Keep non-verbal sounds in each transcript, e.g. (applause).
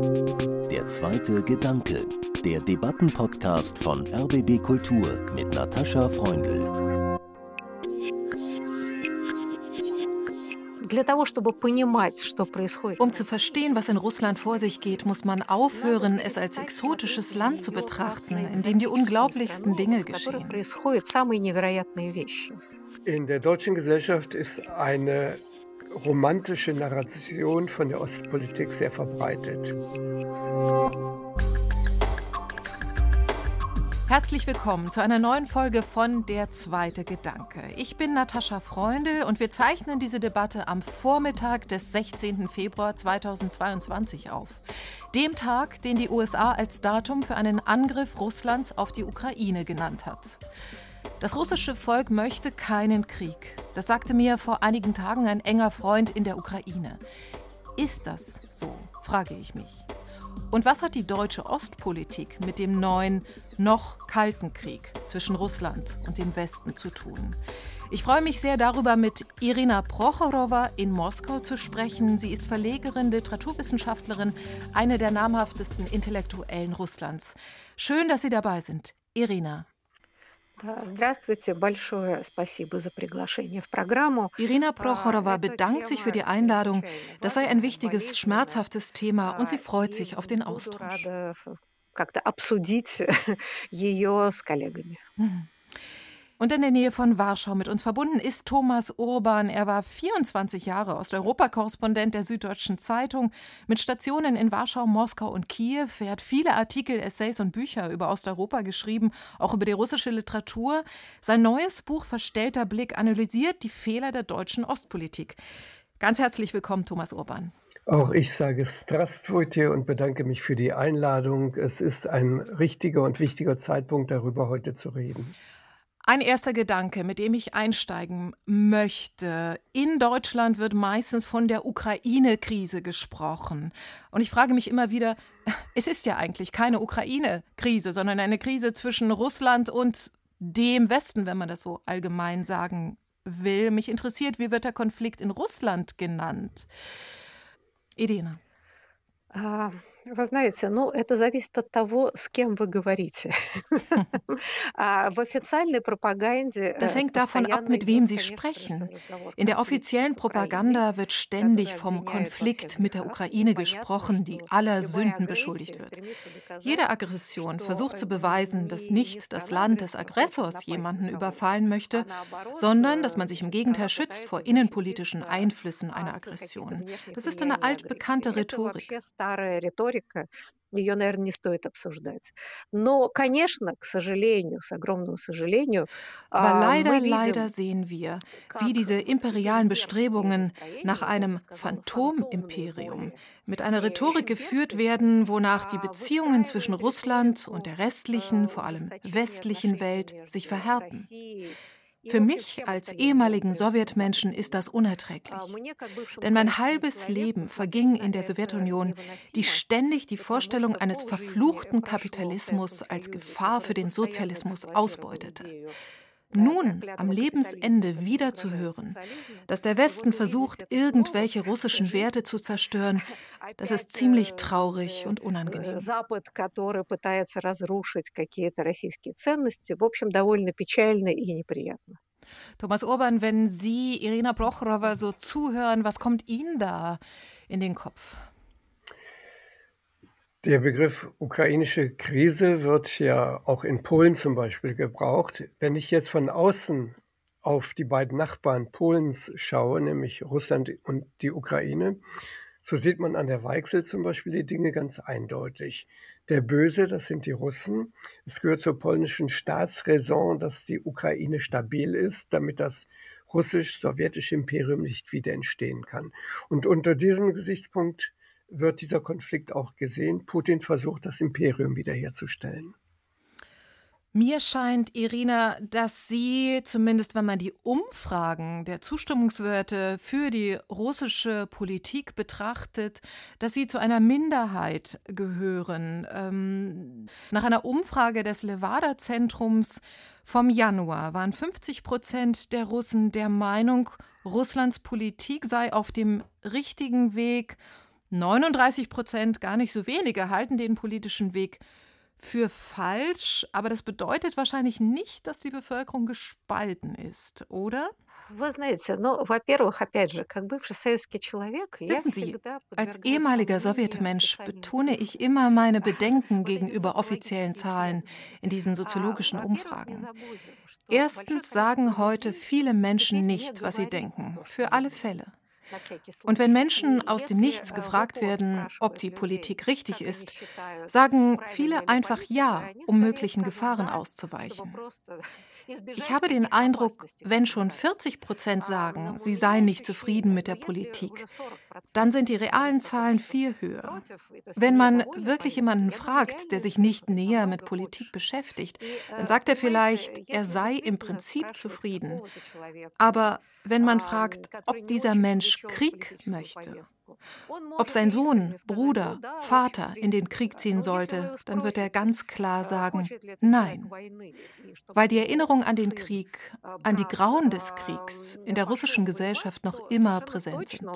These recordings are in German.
Der zweite Gedanke, der Debattenpodcast von RBB Kultur mit Natascha Freundl. Um zu verstehen, was in Russland vor sich geht, muss man aufhören, es als exotisches Land zu betrachten, in dem die unglaublichsten Dinge geschehen. In der deutschen Gesellschaft ist eine romantische Narration von der Ostpolitik sehr verbreitet. Herzlich willkommen zu einer neuen Folge von Der zweite Gedanke. Ich bin Natascha Freundl und wir zeichnen diese Debatte am Vormittag des 16. Februar 2022 auf. Dem Tag, den die USA als Datum für einen Angriff Russlands auf die Ukraine genannt hat. Das russische Volk möchte keinen Krieg. Das sagte mir vor einigen Tagen ein enger Freund in der Ukraine. Ist das so, frage ich mich. Und was hat die deutsche Ostpolitik mit dem neuen, noch kalten Krieg zwischen Russland und dem Westen zu tun? Ich freue mich sehr darüber, mit Irina Prochorowa in Moskau zu sprechen. Sie ist Verlegerin, Literaturwissenschaftlerin, eine der namhaftesten Intellektuellen Russlands. Schön, dass Sie dabei sind. Irina. Irina Prochorowa bedankt sich für die Einladung. Das sei ein wichtiges, schmerzhaftes Thema und sie freut sich auf den Austausch. (laughs) Und in der Nähe von Warschau mit uns verbunden ist Thomas Urban. Er war 24 Jahre Osteuropa-Korrespondent der Süddeutschen Zeitung mit Stationen in Warschau, Moskau und Kiew. Er hat viele Artikel, Essays und Bücher über Osteuropa geschrieben, auch über die russische Literatur. Sein neues Buch Verstellter Blick analysiert die Fehler der deutschen Ostpolitik. Ganz herzlich willkommen, Thomas Urban. Auch ich sage Strastwujte und bedanke mich für die Einladung. Es ist ein richtiger und wichtiger Zeitpunkt, darüber heute zu reden. Ein erster Gedanke, mit dem ich einsteigen möchte. In Deutschland wird meistens von der Ukraine-Krise gesprochen. Und ich frage mich immer wieder, es ist ja eigentlich keine Ukraine-Krise, sondern eine Krise zwischen Russland und dem Westen, wenn man das so allgemein sagen will. Mich interessiert, wie wird der Konflikt in Russland genannt? Uh. Вы знаете, ну, это зависит от того, с кем вы говорите. (laughs) (laughs) В официальной пропаганде Das hängt davon ab, mit wem Sie sprechen. In der offiziellen Propaganda wird ständig vom Konflikt mit der Ukraine gesprochen, die aller Sünden beschuldigt wird. Jede Aggression versucht zu beweisen, dass nicht das Land des Aggressors jemanden überfallen möchte, sondern dass man sich im Gegenteil schützt vor innenpolitischen Einflüssen einer Aggression. Das ist eine altbekannte Rhetorik. риторика, ее, наверное, не стоит обсуждать. Но, конечно, к сожалению, с огромным сожалению, Aber leider, leider sehen wir, wie diese imperialen Bestrebungen nach einem Phantomimperium mit einer Rhetorik geführt werden, wonach die Beziehungen zwischen Russland und der restlichen, vor allem westlichen Welt sich verhärten. Für mich als ehemaligen Sowjetmenschen ist das unerträglich. Denn mein halbes Leben verging in der Sowjetunion, die ständig die Vorstellung eines verfluchten Kapitalismus als Gefahr für den Sozialismus ausbeutete nun am Lebensende wieder zu hören, dass der Westen versucht, irgendwelche (laughs) russischen Werte zu zerstören, (laughs) das ist ziemlich traurig und unangenehm. Thomas Urban, wenn Sie Irina Prochorowa so zuhören, was kommt Ihnen da in den Kopf? Der Begriff ukrainische Krise wird ja auch in Polen zum Beispiel gebraucht. Wenn ich jetzt von außen auf die beiden Nachbarn Polens schaue, nämlich Russland und die Ukraine, so sieht man an der Weichsel zum Beispiel die Dinge ganz eindeutig. Der Böse, das sind die Russen. Es gehört zur polnischen Staatsräson, dass die Ukraine stabil ist, damit das russisch-sowjetische Imperium nicht wieder entstehen kann. Und unter diesem Gesichtspunkt wird dieser Konflikt auch gesehen. Putin versucht, das Imperium wiederherzustellen. Mir scheint, Irina, dass Sie, zumindest wenn man die Umfragen der Zustimmungswerte für die russische Politik betrachtet, dass Sie zu einer Minderheit gehören. Ähm, nach einer Umfrage des Levada-Zentrums vom Januar waren 50 Prozent der Russen der Meinung, Russlands Politik sei auf dem richtigen Weg 39 Prozent, gar nicht so wenige, halten den politischen Weg für falsch, aber das bedeutet wahrscheinlich nicht, dass die Bevölkerung gespalten ist, oder? Wissen Sie, als ehemaliger Sowjetmensch betone ich immer meine (laughs) Bedenken gegenüber offiziellen Zahlen in diesen soziologischen Umfragen. Erstens sagen heute viele Menschen nicht, was sie denken, für alle Fälle. Und wenn Menschen aus dem Nichts gefragt werden, ob die Politik richtig ist, sagen viele einfach Ja, um möglichen Gefahren auszuweichen. Ich habe den Eindruck, wenn schon 40 Prozent sagen, sie seien nicht zufrieden mit der Politik, dann sind die realen Zahlen viel höher. Wenn man wirklich jemanden fragt, der sich nicht näher mit Politik beschäftigt, dann sagt er vielleicht, er sei im Prinzip zufrieden. Aber wenn man fragt, ob dieser Mensch Krieg möchte, ob sein Sohn, Bruder, Vater in den Krieg ziehen sollte, dann wird er ganz klar sagen, nein. Weil die Erinnerung an den Krieg, an die Grauen des Kriegs in der russischen Gesellschaft noch immer präsent sind.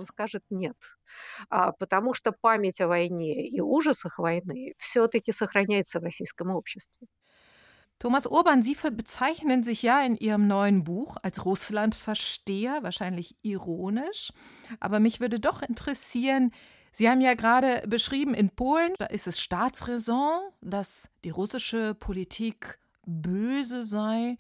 Потому что память о войне и ужасах войны все-таки сохраняется в российском обществе. Thomas Urban, Sie bezeichnen sich ja in Ihrem neuen Buch als Russlandversteher, wahrscheinlich ironisch. Aber mich würde doch interessieren, Sie haben ja gerade beschrieben, in Polen, da ist es Staatsräson, dass die russische Politik böse sei.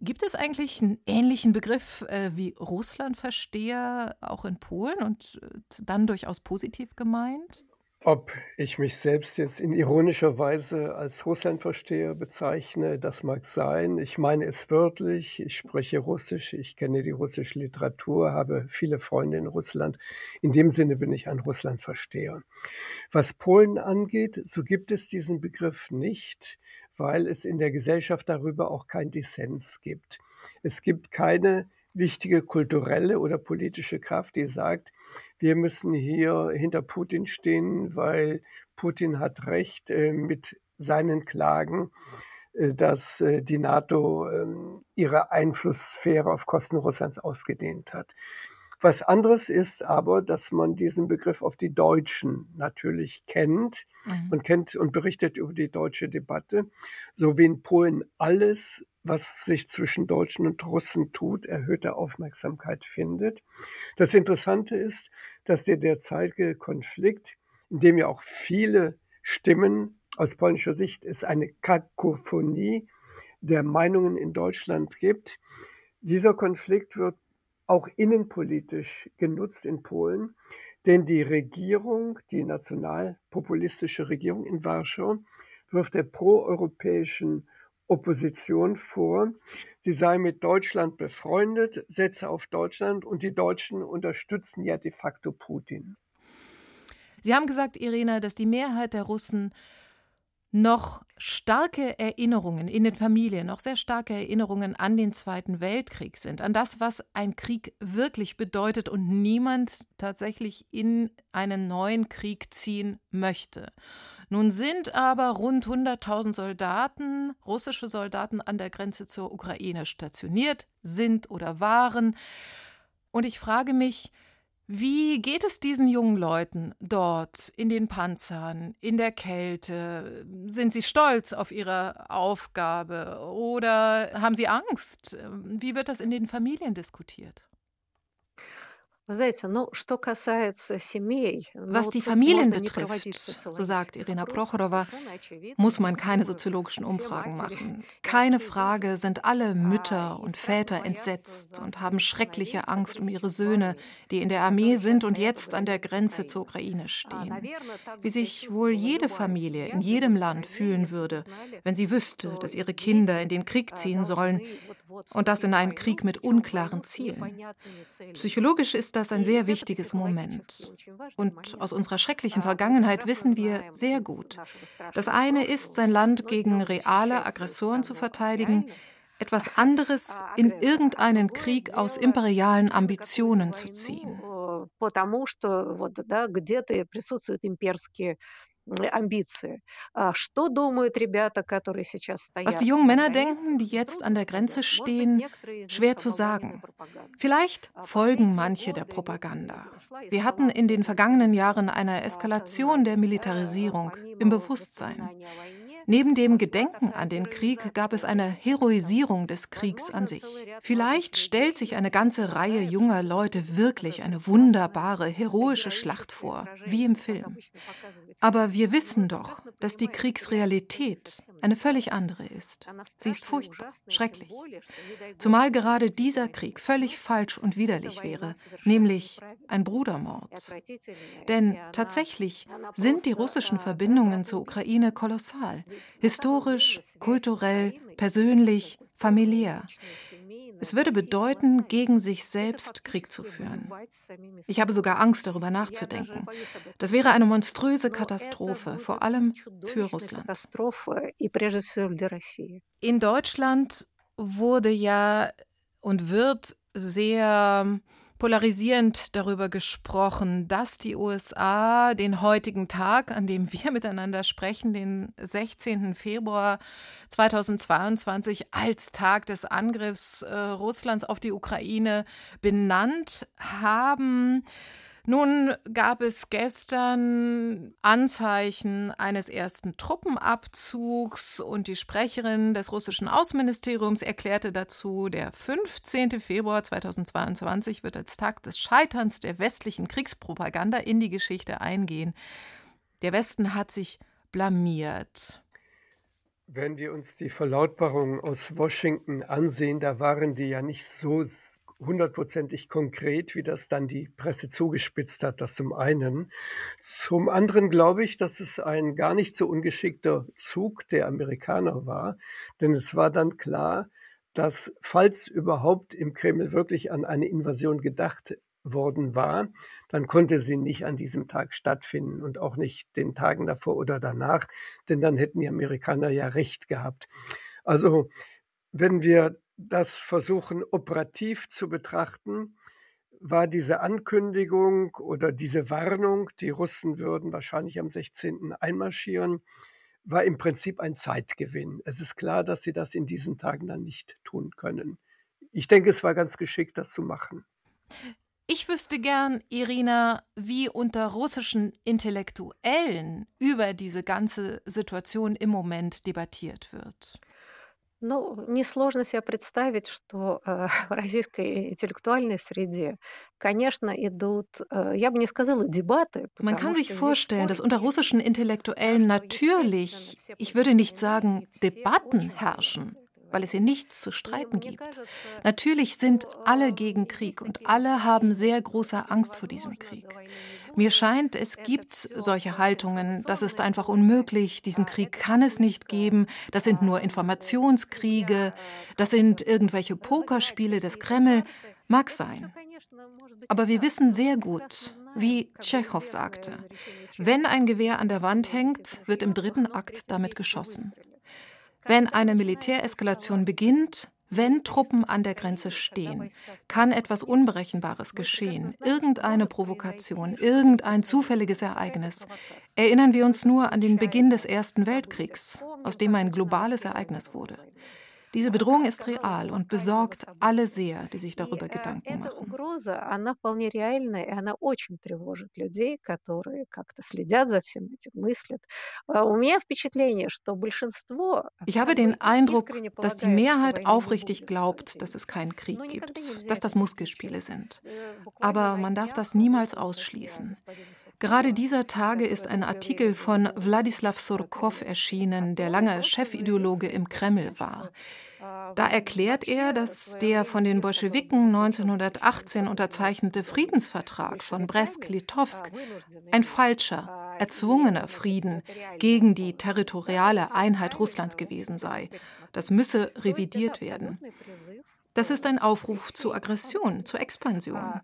Gibt es eigentlich einen ähnlichen Begriff äh, wie Russlandversteher auch in Polen und äh, dann durchaus positiv gemeint? Ob ich mich selbst jetzt in ironischer Weise als Russlandversteher bezeichne, das mag sein. Ich meine es wörtlich. Ich spreche Russisch. Ich kenne die russische Literatur, habe viele Freunde in Russland. In dem Sinne bin ich ein Russlandversteher. Was Polen angeht, so gibt es diesen Begriff nicht, weil es in der Gesellschaft darüber auch kein Dissens gibt. Es gibt keine wichtige kulturelle oder politische Kraft, die sagt, wir müssen hier hinter Putin stehen, weil Putin hat recht äh, mit seinen Klagen, äh, dass äh, die NATO ähm, ihre Einflusssphäre auf Kosten Russlands ausgedehnt hat. Was anderes ist aber, dass man diesen Begriff auf die Deutschen natürlich kennt mhm. und kennt und berichtet über die deutsche Debatte, so wie in Polen alles was sich zwischen Deutschen und Russen tut, erhöhte Aufmerksamkeit findet. Das Interessante ist, dass der derzeitige Konflikt, in dem ja auch viele Stimmen aus polnischer Sicht es eine Kakophonie der Meinungen in Deutschland gibt, dieser Konflikt wird auch innenpolitisch genutzt in Polen, denn die Regierung, die nationalpopulistische Regierung in Warschau, wirft der proeuropäischen Opposition vor, sie sei mit Deutschland befreundet, setze auf Deutschland und die Deutschen unterstützen ja de facto Putin. Sie haben gesagt, Irina, dass die Mehrheit der Russen noch starke Erinnerungen in den Familien, noch sehr starke Erinnerungen an den Zweiten Weltkrieg sind, an das, was ein Krieg wirklich bedeutet und niemand tatsächlich in einen neuen Krieg ziehen möchte. Nun sind aber rund 100.000 Soldaten, russische Soldaten an der Grenze zur Ukraine stationiert, sind oder waren. Und ich frage mich, wie geht es diesen jungen Leuten dort in den Panzern, in der Kälte? Sind sie stolz auf ihre Aufgabe oder haben sie Angst? Wie wird das in den Familien diskutiert? Was die Familien betrifft, so sagt Irina Prochorowa, muss man keine soziologischen Umfragen machen. (laughs) Keine Frage sind alle Mütter und Väter entsetzt und haben schreckliche Angst um ihre Söhne, die in der Armee sind und jetzt an der Grenze zur Ukraine stehen. Wie sich wohl jede Familie in jedem Land fühlen würde, wenn sie wüsste, dass ihre Kinder in den Krieg ziehen sollen und das in einen Krieg mit unklaren Zielen. Psychologisch ist das ein sehr wichtiges Moment. Und aus unserer schrecklichen Vergangenheit wissen wir sehr gut, das eine ist, sein Land gegen reale Aggressoren zu verteidigen, etwas anderes in irgendeinen Krieg aus imperialen Ambitionen zu ziehen амбиции. Что думают ребята, которые сейчас стоят? Was die jungen Männer denken, die jetzt an der Grenze stehen, schwer zu sagen. Vielleicht folgen manche der Propaganda. Wir hatten in den vergangenen Jahren eine Eskalation der Militarisierung im Bewusstsein. Neben dem Gedenken an den Krieg gab es eine Heroisierung des Kriegs an sich. Vielleicht stellt sich eine ganze Reihe junger Leute wirklich eine wunderbare, heroische Schlacht vor, wie im Film. Aber wir wissen doch, dass die Kriegsrealität eine völlig andere ist. Sie ist furchtbar, schrecklich. Zumal gerade dieser Krieg völlig falsch und widerlich wäre, nämlich ein Brudermord. Denn tatsächlich sind die russischen Verbindungen zur Ukraine kolossal historisch, kulturell, persönlich, familiär. Es würde bedeuten, gegen sich selbst Krieg zu führen. Ich habe sogar Angst, darüber nachzudenken. Das wäre eine monströse Katastrophe, vor allem für Russland. In Deutschland wurde ja und wird sehr polarisierend darüber gesprochen, dass die USA den heutigen Tag, an dem wir miteinander sprechen, den 16. Februar 2022 als Tag des Angriffs äh, Russlands auf die Ukraine benannt haben. Nun gab es gestern Anzeichen eines ersten Truppenabzugs und die Sprecherin des russischen Außenministeriums erklärte dazu, der 15. Februar 2022 wird als Tag des Scheiterns der westlichen Kriegspropaganda in die Geschichte eingehen. Der Westen hat sich blamiert. Wenn wir uns die Verlautbarungen aus Washington ansehen, da waren die ja nicht so hundertprozentig konkret, wie das dann die Presse zugespitzt hat, das zum einen. Zum anderen glaube ich, dass es ein gar nicht so ungeschickter Zug der Amerikaner war, denn es war dann klar, dass falls überhaupt im Kreml wirklich an eine Invasion gedacht worden war, dann konnte sie nicht an diesem Tag stattfinden und auch nicht den Tagen davor oder danach, denn dann hätten die Amerikaner ja recht gehabt. Also wenn wir das versuchen operativ zu betrachten, war diese Ankündigung oder diese Warnung, die Russen würden wahrscheinlich am 16. einmarschieren, war im Prinzip ein Zeitgewinn. Es ist klar, dass sie das in diesen Tagen dann nicht tun können. Ich denke, es war ganz geschickt, das zu machen. Ich wüsste gern, Irina, wie unter russischen Intellektuellen über diese ganze Situation im Moment debattiert wird. Ну, несложно себе представить, что э, в российской интellektuальной среде, конечно, идут, э, я бы не сказала дебаты. Man kann sich vorstellen, dass unter russischen Intellektuellen natürlich, ich würde nicht sagen Debatten herrschen, weil es hier nichts zu streiten gibt. Natürlich sind alle gegen Krieg und alle haben sehr große Angst vor diesem Krieg. Mir scheint, es gibt solche Haltungen, das ist einfach unmöglich, diesen Krieg kann es nicht geben, das sind nur Informationskriege, das sind irgendwelche Pokerspiele des Kreml, mag sein. Aber wir wissen sehr gut, wie Tschechow sagte, wenn ein Gewehr an der Wand hängt, wird im dritten Akt damit geschossen. Wenn eine Militäreskalation beginnt, wenn Truppen an der Grenze stehen, kann etwas Unberechenbares geschehen, irgendeine Provokation, irgendein zufälliges Ereignis. Erinnern wir uns nur an den Beginn des Ersten Weltkriegs, aus dem ein globales Ereignis wurde. Diese Bedrohung ist real und besorgt alle sehr, die sich darüber Gedanken machen. Ich habe den Eindruck, dass die Mehrheit aufrichtig glaubt, dass es keinen Krieg gibt, dass das Muskelspiele sind. Aber man darf das niemals ausschließen. Gerade dieser Tage ist ein Artikel von Wladislav Surkov erschienen, der lange Chefideologe im Kreml war. Da erklärt er, dass der von den Bolschewiken 1918 unterzeichnete Friedensvertrag von Brest-Litovsk ein falscher, erzwungener Frieden gegen die territoriale Einheit Russlands gewesen sei. Das müsse revidiert werden. Das ist ein Aufruf zu Aggression, zur Expansion.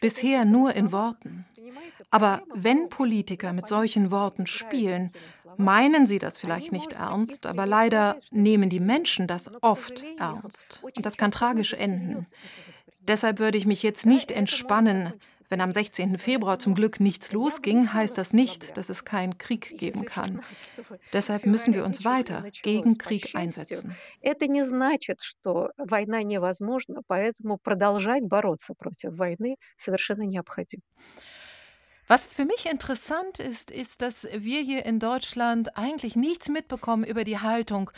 Bisher nur in Worten. Aber wenn Politiker mit solchen Worten spielen, meinen sie das vielleicht nicht ernst, aber leider nehmen die Menschen das oft ernst. Und das kann tragisch enden. Deshalb würde ich mich jetzt nicht entspannen, Wenn am 16. Februar zum Glück nichts losging, heißt das nicht, dass es keinen Krieg geben kann. Deshalb müssen wir uns weiter gegen Krieg einsetzen. Это не значит, что война невозможна, поэтому продолжать бороться против войны совершенно необходимо. Was für mich interessant ist, ist, dass wir hier in Deutschland eigentlich nichts mitbekommen über die Haltung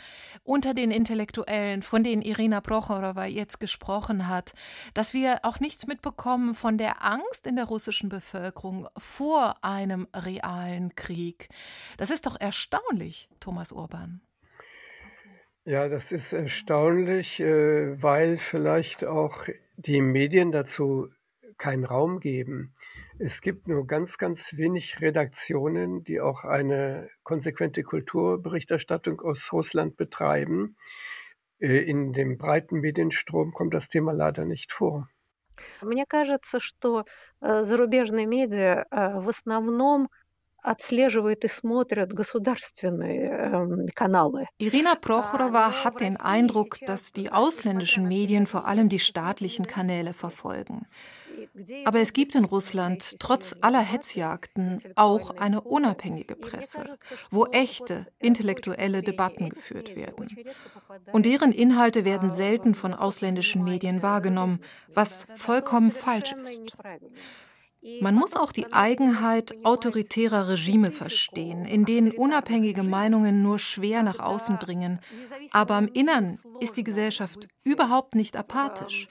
unter den Intellektuellen, von denen Irina Prochorowa jetzt gesprochen hat, dass wir auch nichts mitbekommen von der Angst in der russischen Bevölkerung vor einem realen Krieg. Das ist doch erstaunlich, Thomas Urban. Ja, das ist erstaunlich, äh, weil vielleicht auch die Medien dazu keinen Raum geben. Es gibt nur ganz, ganz wenig Redaktionen, die auch eine konsequente Kulturberichterstattung aus Russland betreiben. Äh, in dem breiten Medienstrom kommt das Thema leider nicht vor. Мне кажется, что э, зарубежные медиа э, в основном отслеживают и смотрят государственные Kanäle. Irina Prochorova hat den Eindruck, dass die ausländischen Medien vor allem die staatlichen Kanäle verfolgen. Aber es gibt in Russland trotz aller Hetzjagden auch eine unabhängige Presse, wo echte intellektuelle Debatten geführt werden. Und deren Inhalte werden selten von ausländischen Medien wahrgenommen, was vollkommen falsch ist. Man muss auch die Eigenheit autoritärer Regime verstehen, in denen unabhängige Meinungen nur schwer nach außen dringen. Aber im Innern ist die Gesellschaft überhaupt nicht apathisch.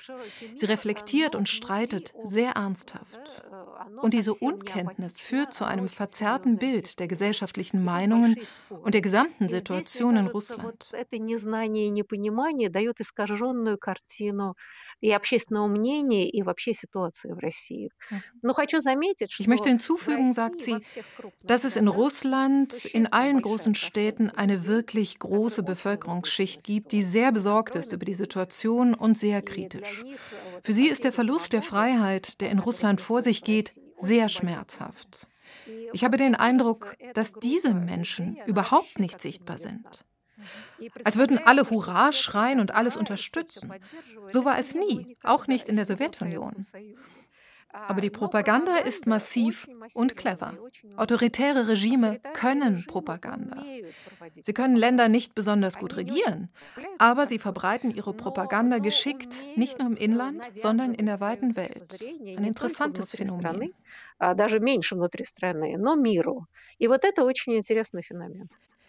Sie reflektiert und streitet sehr ernsthaft. Und diese Unkenntnis führt zu einem verzerrten Bild der gesellschaftlichen Meinungen und der gesamten Situation in Russland и общественного мнения, и вообще ситуации в России. Но хочу заметить, Ich möchte hinzufügen, sagt sie, dass es in Russland, in allen großen Städten eine wirklich große Bevölkerungsschicht gibt, die sehr besorgt ist über die Situation und sehr kritisch. Für sie ist der Verlust der Freiheit, der in Russland vor sich geht, sehr schmerzhaft. Ich habe den Eindruck, dass diese Menschen überhaupt nicht sichtbar sind. Als würden alle Hurra schreien und alles unterstützen. So war es nie, auch nicht in der Sowjetunion. Aber die Propaganda ist massiv und clever. Autoritäre Regime können Propaganda. Sie können Länder nicht besonders gut regieren, aber sie verbreiten ihre Propaganda geschickt, nicht nur im Inland, sondern in der weiten Welt. Ein interessantes Phänomen.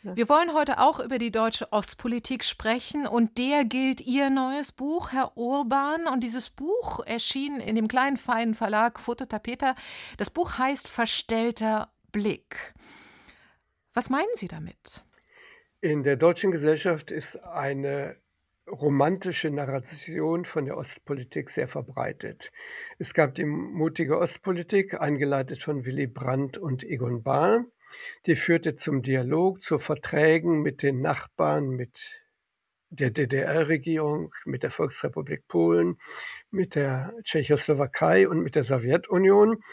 Wir wollen heute auch über die deutsche Ostpolitik sprechen und der gilt Ihr neues Buch, Herr Urban. Und dieses Buch erschien in dem kleinen feinen Verlag Fototapeter. Das Buch heißt Verstellter Blick. Was meinen Sie damit? In der deutschen Gesellschaft ist eine romantische Narration von der Ostpolitik sehr verbreitet. Es gab die mutige Ostpolitik, eingeleitet von Willy Brandt und Egon Bahr. Die führte zum Dialog, zu Verträgen mit den Nachbarn, mit der DDR-Regierung, mit der Volksrepublik Polen, mit der Tschechoslowakei und mit der Sowjetunion.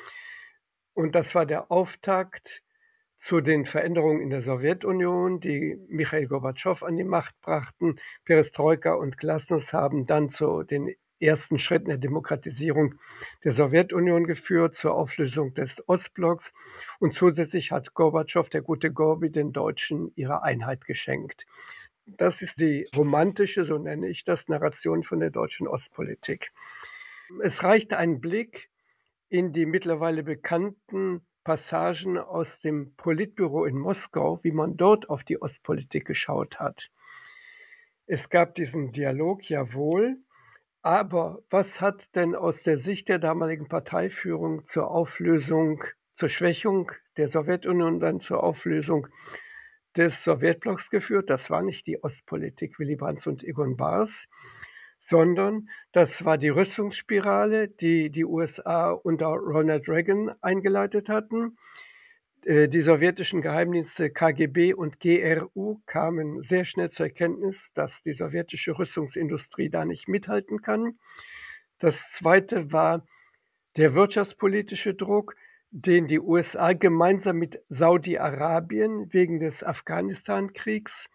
Und das war der Auftakt zu den Veränderungen in der Sowjetunion, die Michail Gorbatschow an die Macht brachten. Perestroika und Glasnost haben dann zu den ersten Schritten der Demokratisierung der Sowjetunion geführt, zur Auflösung des Ostblocks. Und zusätzlich hat Gorbatschow, der gute Gorbi, den Deutschen ihre Einheit geschenkt. Das ist die romantische, so nenne ich das, Narration von der deutschen Ostpolitik. Es reicht ein Blick in die mittlerweile bekannten Passagen aus dem Politbüro in Moskau, wie man dort auf die Ostpolitik geschaut hat. Es gab diesen Dialog, jawohl, aber was hat denn aus der Sicht der damaligen Parteiführung zur Auflösung, zur Schwächung der Sowjetunion und dann zur Auflösung des Sowjetblocks geführt? Das war nicht die Ostpolitik Willy Brandt und Egon Bars, sondern das war die Rüstungsspirale, die die USA unter Ronald Reagan eingeleitet hatten. Äh, die sowjetischen Geheimdienste KGB und GRU kamen sehr schnell zur Erkenntnis, dass die sowjetische Rüstungsindustrie da nicht mithalten kann. Das zweite war der wirtschaftspolitische Druck, den die USA gemeinsam mit Saudi-Arabien wegen des Afghanistan-Kriegs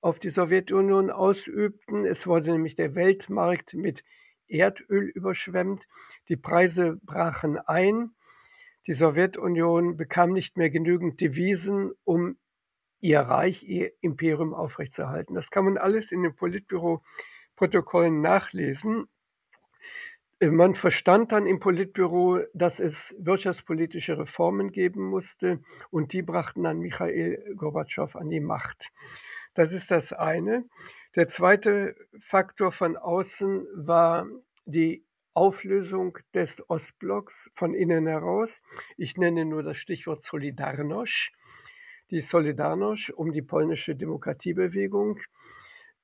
auf die Sowjetunion ausübten. Es wurde nämlich der Weltmarkt mit Erdöl überschwemmt. Die Preise brachen ein. Die Sowjetunion bekam nicht mehr genügend Devisen, um ihr Reich, ihr Imperium aufrechtzuerhalten. Das kann man alles in den Politbüro-Protokollen nachlesen. Man verstand dann im Politbüro, dass es wirtschaftspolitische Reformen geben musste und die brachten dann Michael Gorbatschow an die Macht. Das ist das eine. Der zweite Faktor von außen war die Auflösung des Ostblocks von innen heraus. Ich nenne nur das Stichwort Solidarność. Die Solidarność um die polnische Demokratiebewegung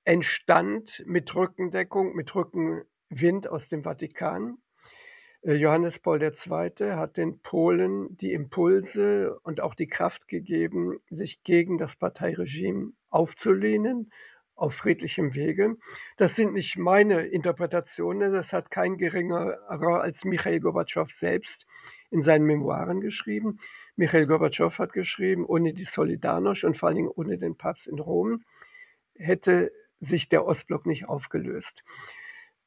entstand mit Rückendeckung, mit Rückenwind aus dem Vatikan. Äh, Johannes Paul II. hat den Polen die Impulse und auch die Kraft gegeben, sich gegen das Parteiregime aufzulehnen auf friedlichem Wege. Das sind nicht meine Interpretationen, das hat kein geringerer als Michael Gorbatschow selbst in seinen Memoiren geschrieben. Michael Gorbatschow hat geschrieben, ohne die Solidarność und vor allen Dingen ohne den Papst in Rom hätte sich der Ostblock nicht aufgelöst.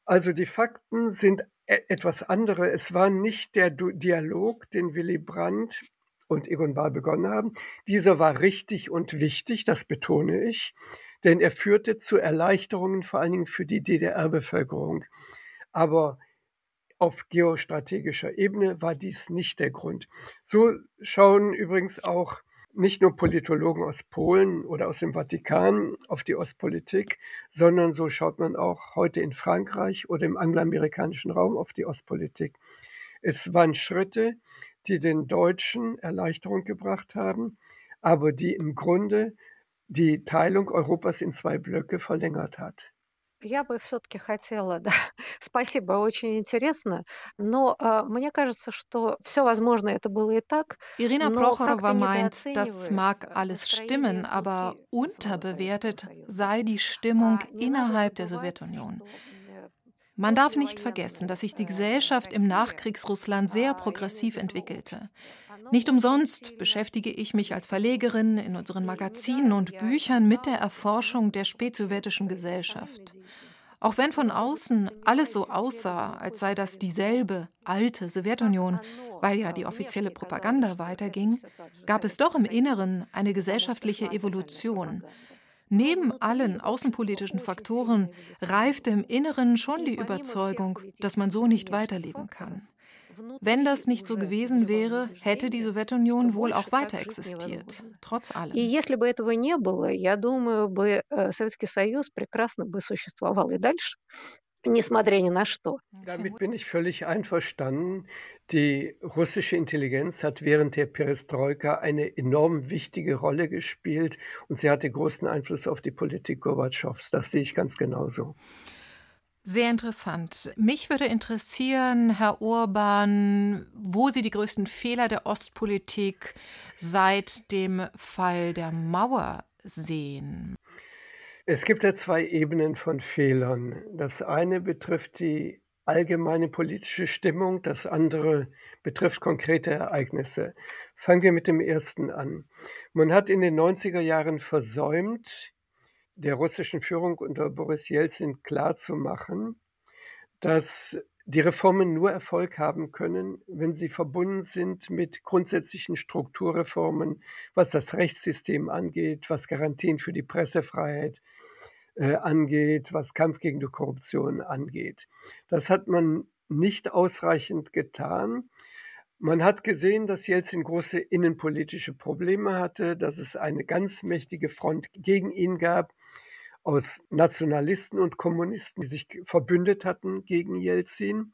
Also die Fakten sind e-, etwas andere. Es war nicht der Dialog, den Willy Brandt und Egon Bahr begonnen haben. Dieser war richtig und wichtig, das betone ich denn er führte zu Erleichterungen vor allen Dingen für die DDR-Bevölkerung. Aber auf geostrategischer Ebene war dies nicht der Grund. So schauen übrigens auch nicht nur Politologen aus Polen oder aus dem Vatikan auf die Ostpolitik, sondern so schaut man auch heute in Frankreich oder im angloamerikanischen Raum auf die Ostpolitik. Es waren Schritte, die den Deutschen Erleichterung gebracht haben, aber die im Grunde die Teilung Europas in zwei Blöcke verlängert hat. Я бы все-таки хотела, да, (laughs) спасибо, очень интересно, но äh, мне кажется, что все возможно, это было и так. Irina Prochorova meint, das mag alles stimmen, aber unterbewertet sei die Stimmung innerhalb der Sowjetunion. Man darf nicht vergessen, dass sich die Gesellschaft im Nachkriegsrussland sehr progressiv entwickelte. Nicht umsonst beschäftige ich mich als Verlegerin in unseren Magazinen und Büchern mit der Erforschung der spätsowjetischen Gesellschaft. Auch wenn von außen alles so aussah, als sei das dieselbe alte Sowjetunion, weil ja die offizielle Propaganda weiterging, gab es doch im Inneren eine gesellschaftliche Evolution. Neben allen außenpolitischen Faktoren reifte im Inneren schon die Überzeugung, dass man so nicht weiterleben kann. Wenn das nicht so gewesen wäre, hätte die Sowjetunion wohl auch weiter existiert, trotz allem. И если бы этого не было, я думаю, бы э, Советский Союз прекрасно бы существовал и дальше. Несмотря ни на что. Damit bin ich völlig einverstanden. Die russische Intelligenz hat während der Perestroika eine enorm wichtige Rolle gespielt und sie hatte großen Einfluss auf die Politik Gorbatschows. Das sehe ich ganz genauso. Sehr interessant. Mich würde interessieren, Herr Urban, wo Sie die größten Fehler der Ostpolitik seit dem Fall der Mauer sehen. Es gibt ja zwei Ebenen von Fehlern. Das eine betrifft die allgemeine politische Stimmung, das andere betrifft konkrete Ereignisse. Fangen wir mit dem ersten an. Man hat in den 90er Jahren versäumt, der russischen Führung unter Boris Jelzin klarzumachen, dass die Reformen nur Erfolg haben können, wenn sie verbunden sind mit grundsätzlichen Strukturreformen, was das Rechtssystem angeht, was Garantien für die Pressefreiheit äh, angeht, was Kampf gegen die Korruption angeht. Das hat man nicht ausreichend getan. Man hat gesehen, dass Jelzin große innenpolitische Probleme hatte, dass es eine ganz mächtige Front gegen ihn gab, aus Nationalisten und Kommunisten, die sich verbündet hatten gegen Jelzin.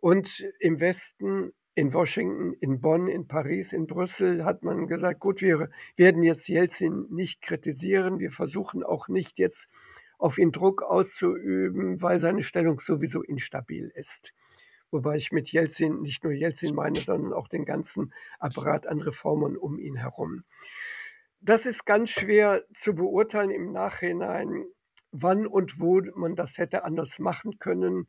Und im Westen, in Washington, in Bonn, in Paris, in Brüssel, hat man gesagt, gut, wir werden jetzt Jelzin nicht kritisieren. Wir versuchen auch nicht jetzt auf ihn Druck auszuüben, weil seine Stellung sowieso instabil ist. Wobei ich mit Jelzin nicht nur Jelzin meine, sondern auch den ganzen Apparat an Reformern um ihn herum. Das ist ganz schwer zu beurteilen im Nachhinein, wann und wo man das hätte anders machen können.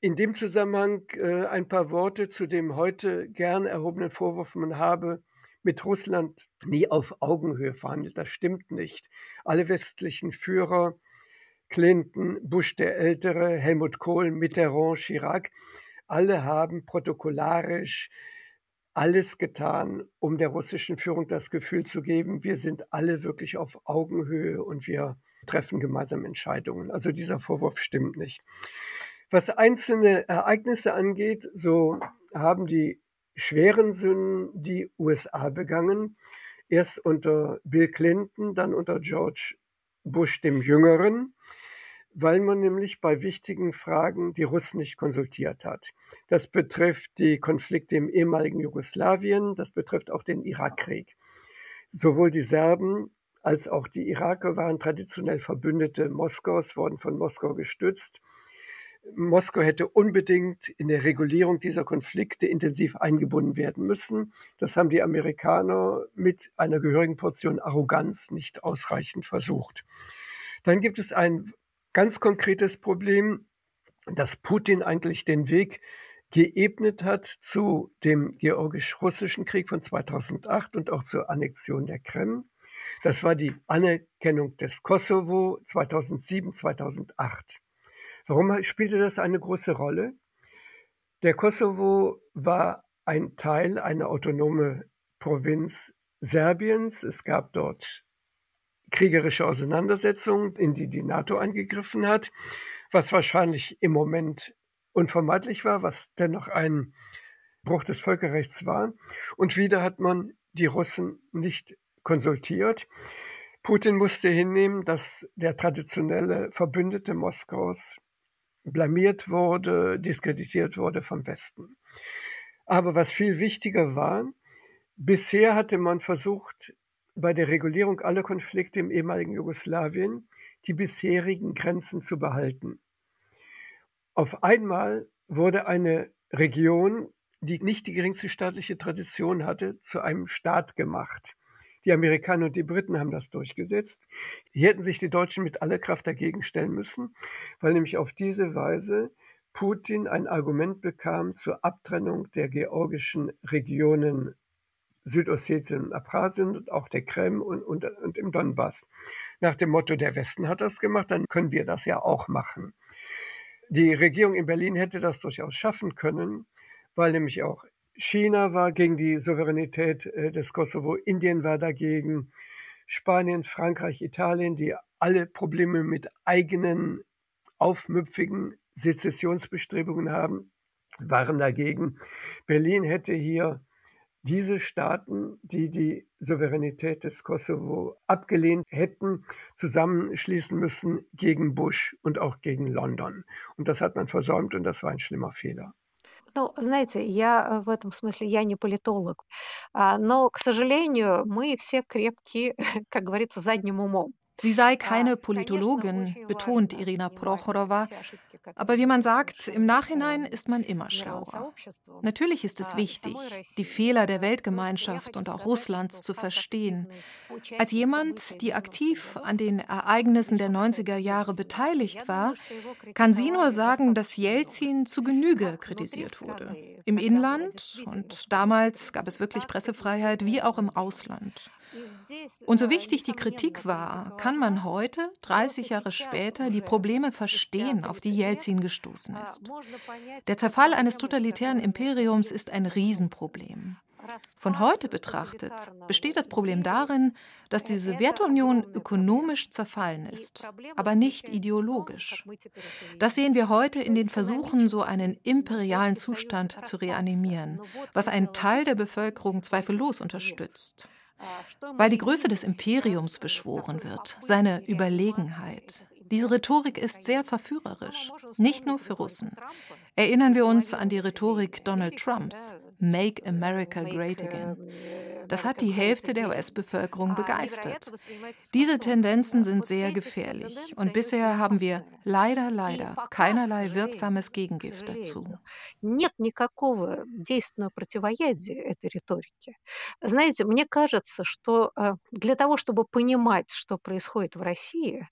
In dem Zusammenhang äh, ein paar Worte zu dem heute gern erhobenen Vorwurf, man habe mit Russland nie auf Augenhöhe verhandelt. Das stimmt nicht. Alle westlichen Führer, Clinton, Bush der Ältere, Helmut Kohl, Mitterrand, Chirac, alle haben protokollarisch alles getan, um der russischen Führung das Gefühl zu geben, wir sind alle wirklich auf Augenhöhe und wir treffen gemeinsam Entscheidungen. Also dieser Vorwurf stimmt nicht. Was einzelne Ereignisse angeht, so haben die schweren Sünden die USA begangen. Erst unter Bill Clinton, dann unter George Bush dem Jüngeren weil man nämlich bei wichtigen Fragen die Russen nicht konsultiert hat. Das betrifft die Konflikte im ehemaligen Jugoslawien, das betrifft auch den Irakkrieg. Sowohl die Serben als auch die Iraker waren traditionell Verbündete Moskaus, wurden von Moskau gestützt. Moskau hätte unbedingt in der Regulierung dieser Konflikte intensiv eingebunden werden müssen. Das haben die Amerikaner mit einer gehörigen Portion Arroganz nicht ausreichend versucht. Dann gibt es ein ganz konkretes Problem, dass Putin eigentlich den Weg geebnet hat zu dem georgisch-russischen Krieg von 2008 und auch zur Annexion der Krim. Das war die Anerkennung des Kosovo 2007, 2008. Warum spielte das eine große Rolle? Der Kosovo war ein Teil, eine autonome Provinz Serbiens. Es gab dort kriegerische Auseinandersetzung, in die die NATO eingegriffen hat, was wahrscheinlich im Moment unvermeidlich war, was dennoch ein Bruch des Völkerrechts war. Und wieder hat man die Russen nicht konsultiert. Putin musste hinnehmen, dass der traditionelle Verbündete Moskaus blamiert wurde, diskreditiert wurde vom Westen. Aber was viel wichtiger war, bisher hatte man versucht, bei der Regulierung aller Konflikte im ehemaligen Jugoslawien die bisherigen Grenzen zu behalten. Auf einmal wurde eine Region, die nicht die geringste staatliche Tradition hatte, zu einem Staat gemacht. Die Amerikaner und die Briten haben das durchgesetzt. Hier hätten sich die Deutschen mit aller Kraft dagegen stellen müssen, weil nämlich auf diese Weise Putin ein Argument bekam zur Abtrennung der georgischen Regionen Südossetien und Abchasien und auch der Krim und, und, und im Donbass. Nach dem Motto, der Westen hat das gemacht, dann können wir das ja auch machen. Die Regierung in Berlin hätte das durchaus schaffen können, weil nämlich auch China war gegen die Souveränität äh, des Kosovo, Indien war dagegen, Spanien, Frankreich, Italien, die alle Probleme mit eigenen aufmüpfigen Sezessionsbestrebungen haben, waren dagegen. Berlin hätte hier diese Staaten, die die Souveränität des Kosovo abgelehnt hätten, zusammenschließen müssen gegen Bush und auch gegen London. Und das hat man versäumt und das war ein schlimmer Fehler. Ну, знаете, я в этом смысле, я не политолог, но, к сожалению, мы все крепкие, (laughs) как говорится, задним умом. Sie sei keine Politologin, betont Irina Prochorowa, aber wie man sagt, im Nachhinein ist man immer schlauer. Natürlich ist es wichtig, die Fehler der Weltgemeinschaft und auch Russlands zu verstehen. Als jemand, die aktiv an den Ereignissen der 90er Jahre beteiligt war, kann sie nur sagen, dass Jelzin zu Genüge kritisiert wurde. Im Inland und damals gab es wirklich Pressefreiheit wie auch im Ausland. Und so wichtig die Kritik war, kann man heute, 30 Jahre später, die Probleme verstehen, auf die Jelzin gestoßen ist. Der Zerfall eines totalitären Imperiums ist ein Riesenproblem. Von heute betrachtet besteht das Problem darin, dass die Sowjetunion ökonomisch zerfallen ist, aber nicht ideologisch. Das sehen wir heute in den Versuchen, so einen imperialen Zustand zu reanimieren, was ein Teil der Bevölkerung zweifellos unterstützt weil die Größe des Imperiums beschworen wird, seine Überlegenheit. Diese Rhetorik ist sehr verführerisch, nicht nur für Russen. Erinnern wir uns an die Rhetorik Donald Trumps, Make America Great Again. Das hat die Hälfte der US-Bevölkerung begeistert. Diese Tendenzen sind sehr gefährlich und bisher haben wir leider, leider keinerlei wirksames Gegengift dazu. Нет никакого действенного противоядия этой риторике. Знаете, мне кажется, что э, для того, чтобы понимать, что происходит в России,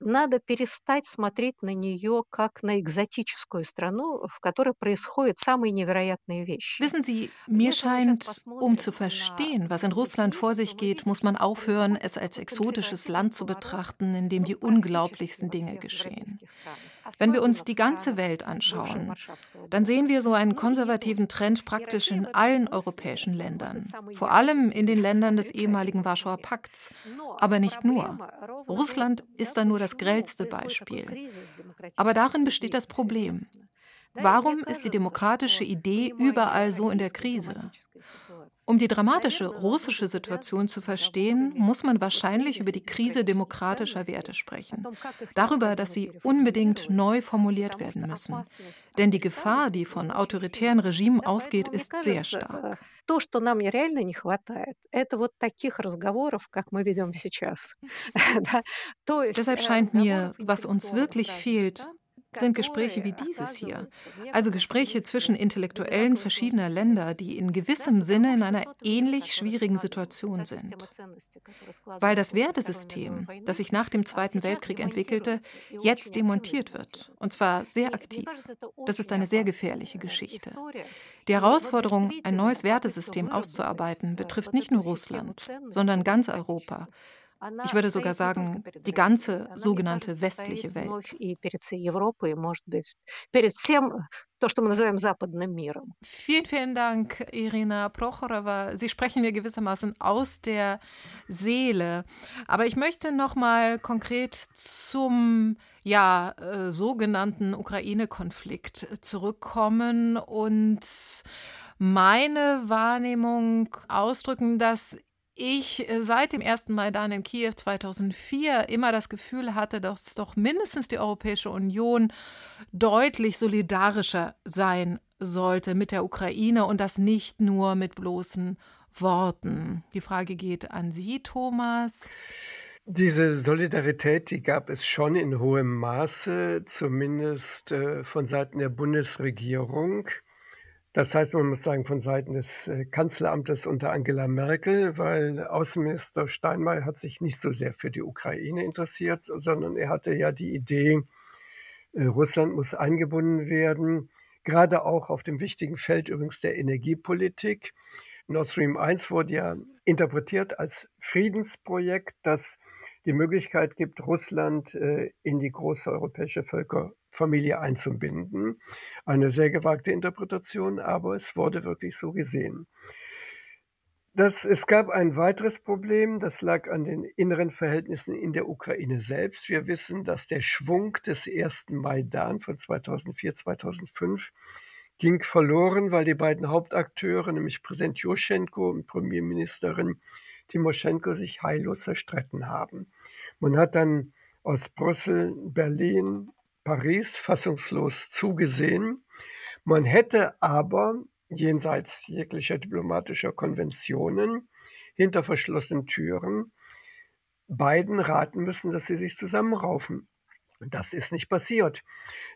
надо перестать смотреть на нее как на экзотическую страну, в которой происходят самые невероятные вещи. Wissen Sie, mir scheint, um zu verstehen, was in Russland vor sich geht, muss man aufhören, es als exotisches Land zu betrachten, in dem die unglaublichsten Dinge geschehen. Wenn wir uns die ganze Welt anschauen, dann sehen wir so einen konservativen Trend praktisch in allen europäischen Ländern, vor allem in den Ländern des ehemaligen Warschauer Pakts, aber nicht nur. Russland ist da nur das grellste Beispiel. Aber darin besteht das Problem. Warum ist die demokratische Idee überall so in der Krise? Um die dramatische russische Situation zu verstehen, muss man wahrscheinlich über die Krise demokratischer Werte sprechen. Darüber, dass sie unbedingt neu formuliert werden müssen. Denn die Gefahr, die von autoritären Regimen ausgeht, ist sehr stark. То, что нам реально не хватает, это вот таких разговоров, как мы ведем сейчас. (laughs) Deshalb scheint mir, was uns wirklich fehlt, sind Gespräche wie dieses hier. Also Gespräche zwischen Intellektuellen verschiedener Länder, die in gewissem Sinne in einer ähnlich schwierigen Situation sind. Weil das Wertesystem, das sich nach dem Zweiten Weltkrieg entwickelte, jetzt demontiert wird. Und zwar sehr aktiv. Das ist eine sehr gefährliche Geschichte. Die Herausforderung, ein neues Wertesystem auszuarbeiten, betrifft nicht nur Russland, sondern ganz Europa. Ich würde sogar sagen, die ganze sogenannte westliche Welt. Vielen, vielen Dank, Irina Prochorowa. Sie sprechen mir gewissermaßen aus der Seele. Aber ich möchte noch mal konkret zum ja, äh, sogenannten Ukraine-Konflikt zurückkommen und meine Wahrnehmung ausdrücken, dass ich äh, seit dem ersten Maidan in Kiew 2004 immer das Gefühl hatte, dass doch mindestens die Europäische Union deutlich solidarischer sein sollte mit der Ukraine und das nicht nur mit bloßen Worten. Die Frage geht an Sie, Thomas. Diese Solidarität, die gab es schon in hohem Maße, zumindest äh, von Seiten der Bundesregierung. Das heißt, man muss sagen, von Seiten des äh, Kanzleramtes unter Angela Merkel, weil Außenminister Steinmeier hat sich nicht so sehr für die Ukraine interessiert, sondern er hatte ja die Idee, äh, Russland muss eingebunden werden, gerade auch auf dem wichtigen Feld übrigens der Energiepolitik. Nord Stream 1 wurde ja interpretiert als Friedensprojekt, das die Möglichkeit gibt, Russland äh, in die große europäische Völkerfamilie einzubinden. Eine sehr gewagte Interpretation, aber es wurde wirklich so gesehen. Das, es gab ein weiteres Problem, das lag an den inneren Verhältnissen in der Ukraine selbst. Wir wissen, dass der Schwung des ersten Maidan von 2004, 2005 ging verloren, weil die beiden Hauptakteure, nämlich Präsident Juschenko und Premierministerin Timoschenko sich heillos zerstritten haben. Man hat dann aus Brüssel, Berlin, Paris fassungslos zugesehen. Man hätte aber jenseits jeglicher diplomatischer Konventionen hinter verschlossenen Türen beiden raten müssen, dass sie sich zusammenraufen. Das ist nicht passiert.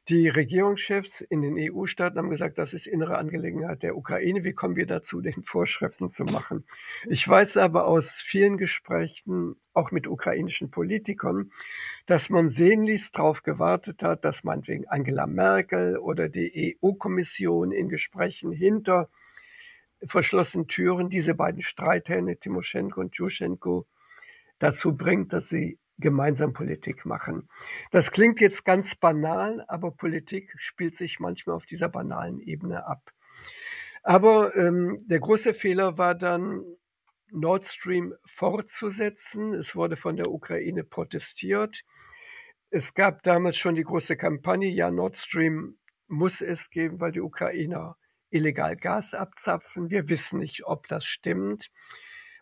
Die Regierungschefs in den EU-Staaten haben gesagt, das ist innere Angelegenheit der Ukraine. Wie kommen wir dazu, den Vorschriften zu machen? Ich weiß aber aus vielen Gesprächen, auch mit ukrainischen Politikern, dass man sehnlichst darauf gewartet hat, dass meinetwegen Angela Merkel oder die EU-Kommission in Gesprächen hinter verschlossenen Türen diese beiden Streithähne, Timoschenko und Juschenko, dazu bringt, dass sie gemeinsam Politik machen. Das klingt jetzt ganz banal, aber Politik spielt sich manchmal auf dieser banalen Ebene ab. Aber ähm, der große Fehler war dann, Nord Stream fortzusetzen. Es wurde von der Ukraine protestiert. Es gab damals schon die große Kampagne, ja, Nord Stream muss es geben, weil die Ukrainer illegal Gas abzapfen. Wir wissen nicht, ob das stimmt.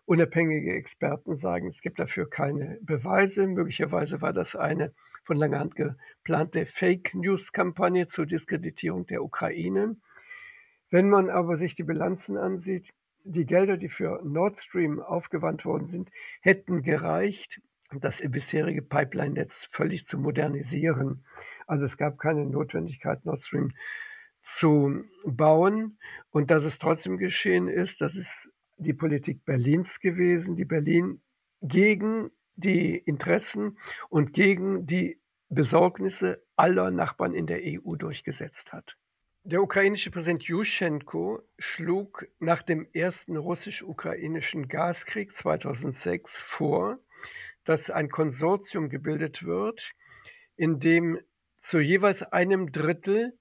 Unabhängige Experten sagen, es gibt dafür keine Beweise. Möglicherweise war das eine von langer Hand geplante Fake-News-Kampagne zur Diskreditierung der Ukraine. Wenn man aber sich die Bilanzen ansieht, die Gelder, die für Nord Stream aufgewandt worden sind, hätten gereicht, das bisherige Pipeline-Netz völlig zu modernisieren. Also es gab keine Notwendigkeit, Nord Stream zu bauen. Und dass es trotzdem geschehen ist, das ist die Politik Berlins gewesen, die Berlin gegen die Interessen und gegen die Besorgnisse aller Nachbarn in der EU durchgesetzt hat. Der ukrainische Präsident Juschenko schlug nach dem ersten russisch-ukrainischen Gaskrieg 2006 vor, dass ein Konsortium gebildet wird, in dem zu jeweils einem Drittel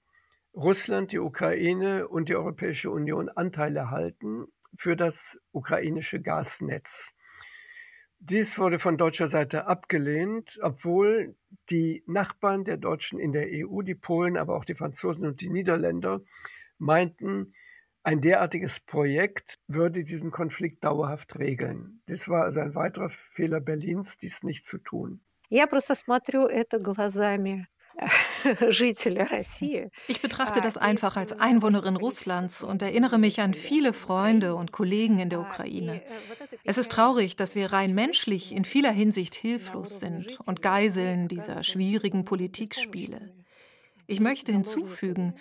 Russland, die Ukraine und die Europäische Union Anteile halten für das ukrainische Gasnetz. Dies wurde von deutscher Seite abgelehnt, obwohl die Nachbarn der Deutschen in der EU, die Polen, aber auch die Franzosen und die Niederländer, meinten, ein derartiges Projekt würde diesen Konflikt dauerhaft regeln. Das war also ein weiterer Fehler Berlins, dies nicht zu tun. Я просто смотрю это глазами (laughs) Ich betrachte das einfach als Einwohnerin Russlands und erinnere mich an viele Freunde und Kollegen in der Ukraine. Es ist traurig, dass wir rein menschlich in vieler Hinsicht hilflos sind und Geiseln dieser schwierigen Politikspiele. Ich möchte hinzufügen,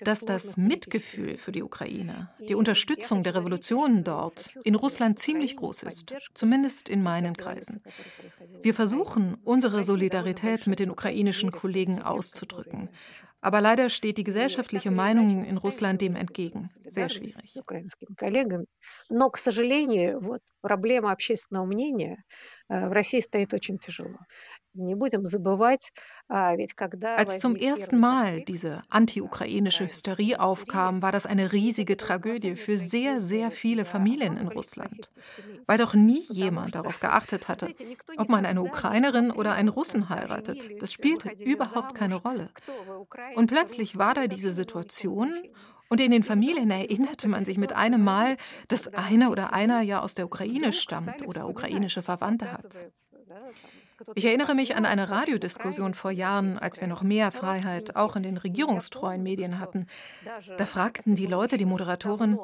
dass das Mitgefühl für die Ukraine, die Unterstützung der Revolutionen dort in Russland ziemlich groß ist, zumindest in meinen Kreisen. Wir versuchen, unsere Solidarität mit den ukrainischen Kollegen auszudrücken. Aber leider steht die gesellschaftliche Meinung in Russland dem entgegen. Sehr schwierig Но, к сожалению, вот проблема общественного мнения в России стоит очень тяжело. Als zum ersten Mal diese anti-ukrainische Hysterie aufkam, war das eine riesige Tragödie für sehr, sehr viele Familien in Russland, weil doch nie (laughs) jemand darauf geachtet (laughs) hatte, ob man eine Ukrainerin oder einen Russen heiratet. Das spielte überhaupt keine Rolle. Und plötzlich war da diese Situation und in den Familien erinnerte man sich mit einem Mal, dass einer oder einer ja aus der Ukraine stammt oder ukrainische Verwandte hat. Ich erinnere mich an eine Radiodiskussion vor Jahren, als wir noch mehr Freiheit auch in den regierungstreuen Medien hatten. Da fragten die Leute die Moderatorin,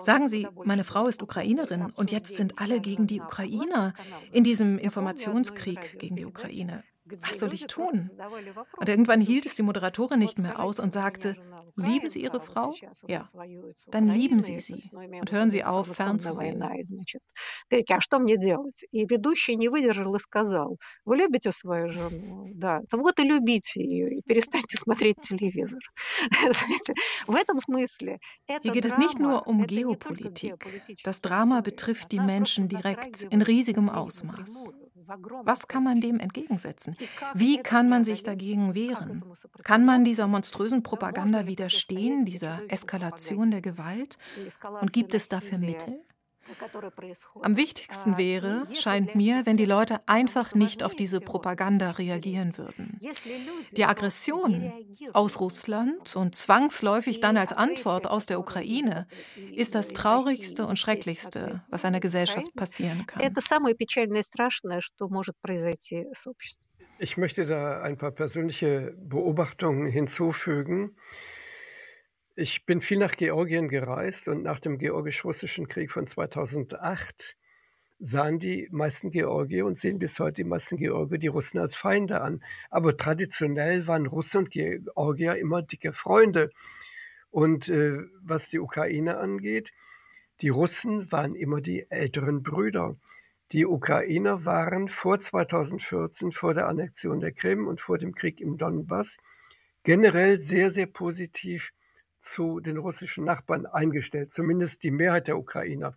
Sagen Sie, meine Frau ist Ukrainerin und jetzt sind alle gegen die Ukrainer in diesem Informationskrieg gegen die Ukraine was soll ich tun? Und irgendwann hielt es die Moderatorin nicht mehr aus und sagte, lieben Sie Ihre Frau? Ja, dann lieben Sie sie und hören Sie auf, fernzusehen. А что мне делать? И ведущий не выдержал и сказал, вы любите свою жену? Да, вот и любите ее, и перестаньте смотреть телевизор. В этом смысле Hier (laughs) geht es nicht nur um Geopolitik. Das Drama betrifft die Menschen direkt in riesigem Ausmaß. Was kann man dem entgegensetzen? Wie kann man sich dagegen wehren? Kann man dieser monströsen Propaganda widerstehen, dieser Eskalation der Gewalt? Und gibt es dafür Mittel? Am wichtigsten wäre, scheint mir, wenn die Leute einfach nicht auf diese Propaganda reagieren würden. Die Aggression aus Russland und zwangsläufig dann als Antwort aus der Ukraine ist das Traurigste und Schrecklichste, was einer Gesellschaft passieren kann. Ich möchte da ein paar persönliche Beobachtungen hinzufügen. Ich bin viel nach Georgien gereist und nach dem georgisch-russischen Krieg von 2008 sahen die meisten Georgier und sehen bis heute die meisten Georgier die Russen als Feinde an. Aber traditionell waren Russen und Georgier immer dicke Freunde. Und äh, was die Ukraine angeht, die Russen waren immer die älteren Brüder. Die Ukrainer waren vor 2014, vor der Annexion der Krim und vor dem Krieg im Donbass, generell sehr, sehr positiv zu den russischen Nachbarn eingestellt, zumindest die Mehrheit der Ukrainer.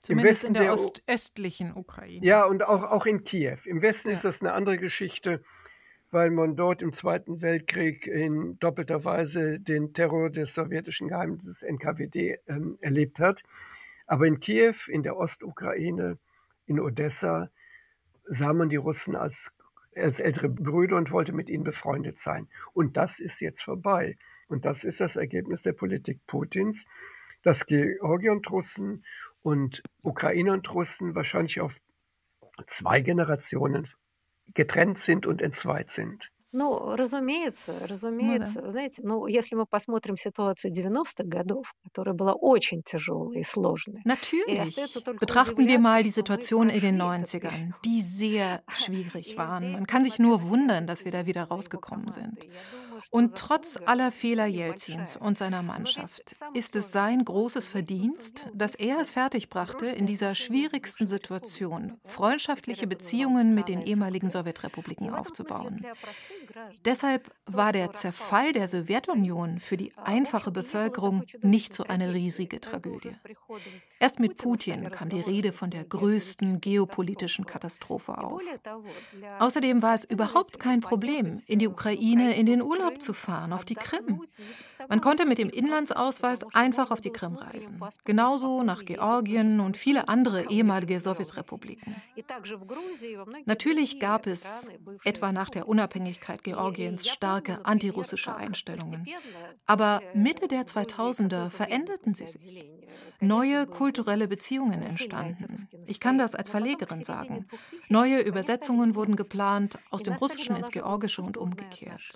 Zumindest in der, der ostöstlichen Ukraine. Ja, und auch, auch in Kiew. Im Westen ja. ist das eine andere Geschichte, weil man dort im Zweiten Weltkrieg in doppelter Weise den Terror des sowjetischen Geheimdienstes NKWD ähm, erlebt hat. Aber in Kiew, in der Ostukraine, in Odessa, sah man die Russen als, als ältere Brüder und wollte mit ihnen befreundet sein. Und das ist jetzt vorbei. Und das ist das Ergebnis der Politik Putins, dass Georgier und Russen und Ukrainer und Russen wahrscheinlich auf zwei Generationen getrennt sind und entzweit sind. Ну, разумеется, разумеется. Ну, да. Знаете, ну, если мы посмотрим ситуацию 90-х годов, которая была очень тяжелой и сложной. Natürlich. Betrachten wir mal die Situation in den 90ern, die sehr (laughs) schwierig waren. Man kann sich nur wundern, dass wir da wieder rausgekommen sind. Und trotz aller Fehler Jelzins und seiner Mannschaft ist es sein großes Verdienst, dass er es fertigbrachte, in dieser schwierigsten Situation freundschaftliche Beziehungen mit den ehemaligen Sowjetrepubliken aufzubauen. Deshalb war der Zerfall der Sowjetunion für die einfache Bevölkerung nicht so eine riesige Tragödie. Erst mit Putin kam die Rede von der größten geopolitischen Katastrophe auf. Außerdem war es überhaupt kein Problem, in die Ukraine in den Urlaub zu fahren, auf die Krim. Man konnte mit dem Inlandsausweis einfach auf die Krim reisen. Genauso nach Georgien und viele andere ehemalige Sowjetrepubliken. Natürlich gab es, etwa nach der Unabhängigkeit Georgiens, starke antirussische Einstellungen. Aber Mitte der 2000er veränderten sie sich. Neue kulturelle Beziehungen entstanden. Ich kann das als Verlegerin sagen. Neue Übersetzungen wurden geplant, aus dem Russischen ins Georgische und umgekehrt.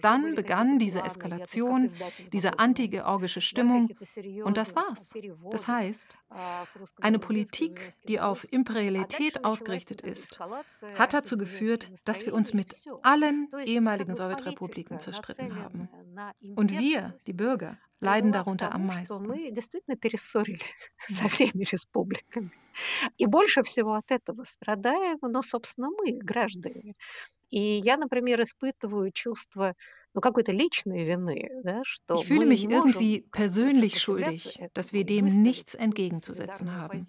Dann begann diese Eskalation, diese anti-georgische Stimmung und das war's. Das heißt, eine Politik, die auf Imperialität ausgerichtet ist, hat dazu geführt, dass wir uns mit allen ehemaligen Sowjetrepubliken zerstritten haben. Und wir, die Bürger, leiden darunter am meisten. (laughs) И больше всего от этого страдаем, ну, собственно, мы, граждане. И я, например, испытываю чувство ich fühle mich irgendwie persönlich schuldig, dass wir dem nichts entgegenzusetzen haben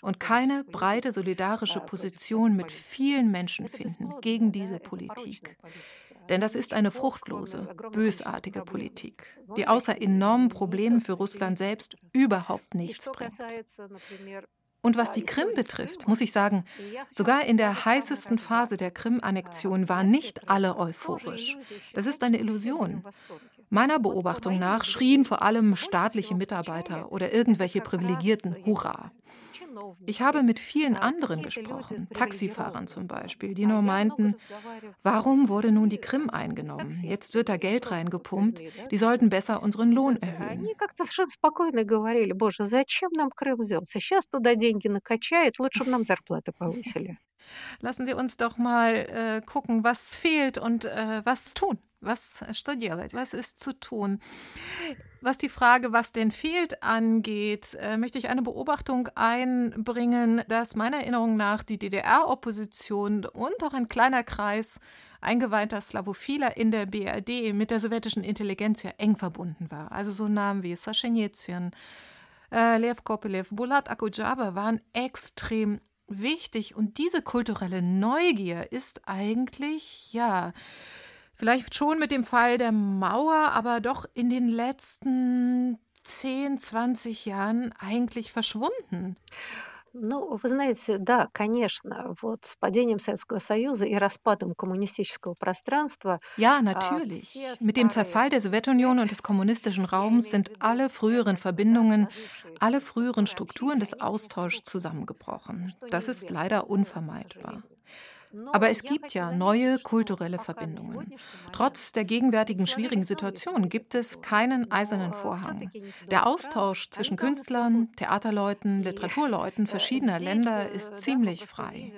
und keine breite solidarische Position mit vielen Menschen finden gegen diese Politik. Denn das ist eine fruchtlose, bösartige Politik, die außer enormen Problemen für Russland selbst überhaupt nichts bringt. Und was die Krim betrifft, muss ich sagen, sogar in der heißesten Phase der Krim-Annexion waren nicht alle euphorisch. Das ist eine Illusion. Meiner Beobachtung nach schrien vor allem staatliche Mitarbeiter oder irgendwelche Privilegierten Hurra. Ich habe mit vielen anderen gesprochen, Taxifahrern zum Beispiel, die nur meinten, warum wurde nun die Krim eingenommen? Jetzt wird da Geld reingepumpt, die sollten besser unseren Lohn erhöhen. (laughs) Lassen Sie uns doch mal äh, gucken, was fehlt und äh, was tun. Was, что делать? Was ist zu tun? Was die Frage, was denn fehlt, angeht, äh, möchte ich eine Beobachtung einbringen, dass meiner Erinnerung nach die DDR-Opposition und auch ein kleiner Kreis eingeweihter Slavophiler in der BRD mit der sowjetischen Intelligenz ja eng verbunden war. Also so Namen wie Saschenizyn, äh, Lev Kopelev, Bulat Akujaba waren extrem wichtig und diese kulturelle Neugier ist eigentlich, ja, Vielleicht schon mit dem Fall der Mauer, aber doch in den letzten 10, 20 Jahren eigentlich verschwunden. Ну, вы знаете, да, конечно, вот с падением Советского Союза и распадом коммунистического пространства. Ja, natürlich. Mit dem Zerfall der Sowjetunion und des kommunistischen Raums sind alle früheren Verbindungen, alle früheren Strukturen des Austauschs zusammengebrochen. Das ist leider unvermeidbar. Aber es gibt ja neue kulturelle Verbindungen. Trotz der gegenwärtigen schwierigen Situation gibt es keinen eisernen Vorhang. Der Austausch zwischen Künstlern, Theaterleuten, Literaturleuten verschiedener Länder ist ziemlich frei.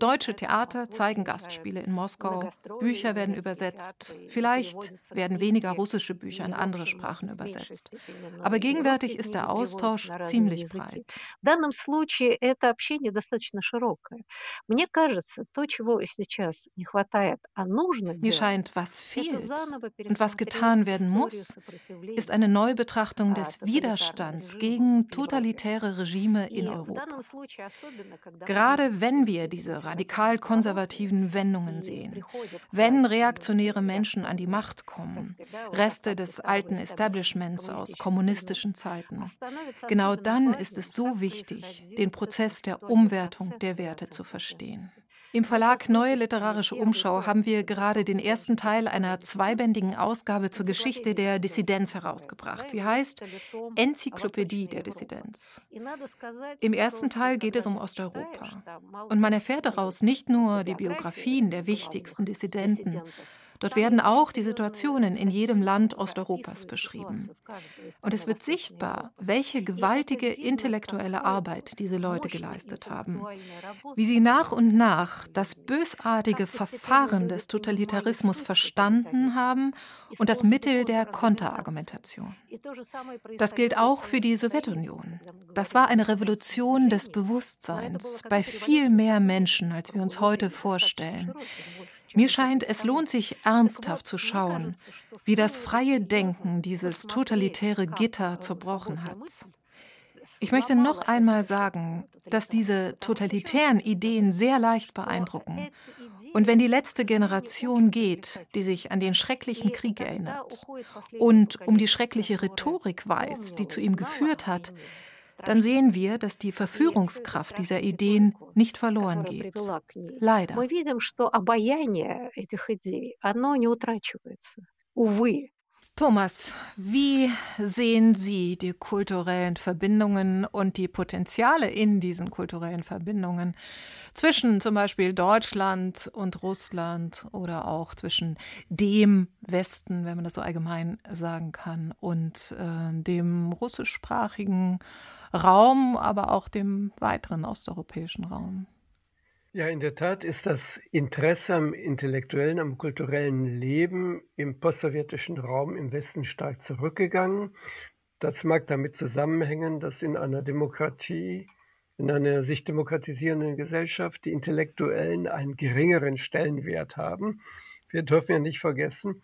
Deutsche Theater zeigen Gastspiele in Moskau, Bücher werden übersetzt, vielleicht werden weniger russische Bücher in andere Sprachen übersetzt. Aber gegenwärtig ist der Austausch ziemlich breit. Mir scheint, was fehlt und was getan werden muss, ist eine Neubetrachtung des Widerstands gegen totalitäre Regime in Europa. Gerade wenn wir diese radikal-konservativen Wendungen sehen, wenn reaktionäre Menschen an die Macht kommen, Reste des alten Establishments aus kommunistischen Zeiten. Genau dann ist es so wichtig, den Prozess der Umwertung der Werte zu verstehen. Im Verlag Neue Literarische Umschau haben wir gerade den ersten Teil einer zweibändigen Ausgabe zur Geschichte der Dissidenz herausgebracht. Sie heißt Enzyklopädie der Dissidenz. Im ersten Teil geht es um Osteuropa. Und man erfährt daraus nicht nur die Biografien der wichtigsten Dissidenten, Dort werden auch die Situationen in jedem Land Osteuropas beschrieben. Und es wird sichtbar, welche gewaltige intellektuelle Arbeit diese Leute geleistet haben. Wie sie nach und nach das bösartige Verfahren des Totalitarismus verstanden haben und das Mittel der Konterargumentation. Das gilt auch für die Sowjetunion. Das war eine Revolution des Bewusstseins bei viel mehr Menschen, als wir uns heute vorstellen. Mir scheint, es lohnt sich ernsthaft zu schauen, wie das freie Denken dieses totalitäre Gitter zerbrochen hat. Ich möchte noch einmal sagen, dass diese totalitären Ideen sehr leicht beeindrucken. Und wenn die letzte Generation geht, die sich an den schrecklichen Krieg erinnert und um die schreckliche Rhetorik weiß, die zu ihm geführt hat, dann sehen wir, dass die Verführungskraft dieser Ideen nicht verloren geht. Leider. Thomas, wie sehen Sie die kulturellen Verbindungen und die Potenziale in diesen kulturellen Verbindungen zwischen zum Beispiel Deutschland und Russland oder auch zwischen dem Westen, wenn man das so allgemein sagen kann, und äh, dem russischsprachigen Raum, aber auch dem weiteren osteuropäischen Raum? Ja, in der Tat ist das Interesse am intellektuellen, am kulturellen Leben im postsowjetischen Raum im Westen stark zurückgegangen. Das mag damit zusammenhängen, dass in einer Demokratie, in einer sich demokratisierenden Gesellschaft die Intellektuellen einen geringeren Stellenwert haben. Wir dürfen ja nicht vergessen,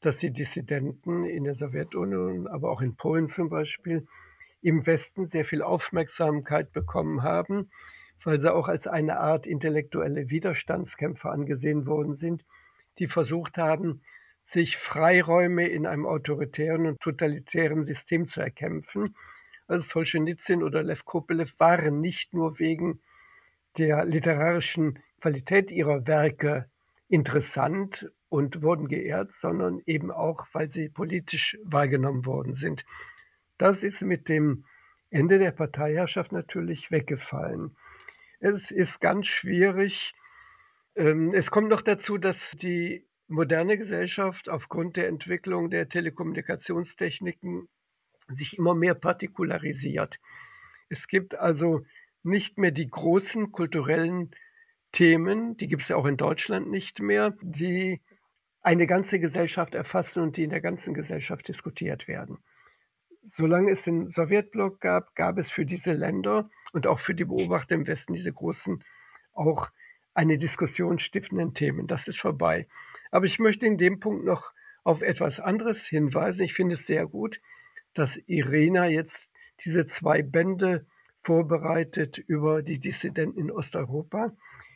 dass die Dissidenten in der Sowjetunion, aber auch in Polen zum Beispiel, im Westen sehr viel Aufmerksamkeit bekommen haben weil sie auch als eine Art intellektuelle Widerstandskämpfer angesehen worden sind, die versucht haben, sich Freiräume in einem autoritären und totalitären System zu erkämpfen. Also Solzhenitsyn oder Lev Kopelev waren nicht nur wegen der literarischen Qualität ihrer Werke interessant und wurden geehrt, sondern eben auch, weil sie politisch wahrgenommen worden sind. Das ist mit dem Ende der Parteiherrschaft natürlich weggefallen. Es ist ganz schwierig. Ähm, es kommt noch dazu, dass die moderne Gesellschaft aufgrund der Entwicklung der Telekommunikationstechniken sich immer mehr partikularisiert. Es gibt also nicht mehr die großen kulturellen Themen, die gibt es ja auch in Deutschland nicht mehr, die eine ganze Gesellschaft erfassen und die in der ganzen Gesellschaft diskutiert werden. Solange es den Sowjetblock gab, gab es für diese Länder und auch für die Beobachter im Westen diese großen, auch eine Diskussion stiftenden Themen. Das ist vorbei. Aber ich möchte in dem Punkt noch auf etwas anderes hinweisen. Ich finde es sehr gut, dass Irena jetzt diese zwei Bände vorbereitet über die Dissidenten in Osteuropa.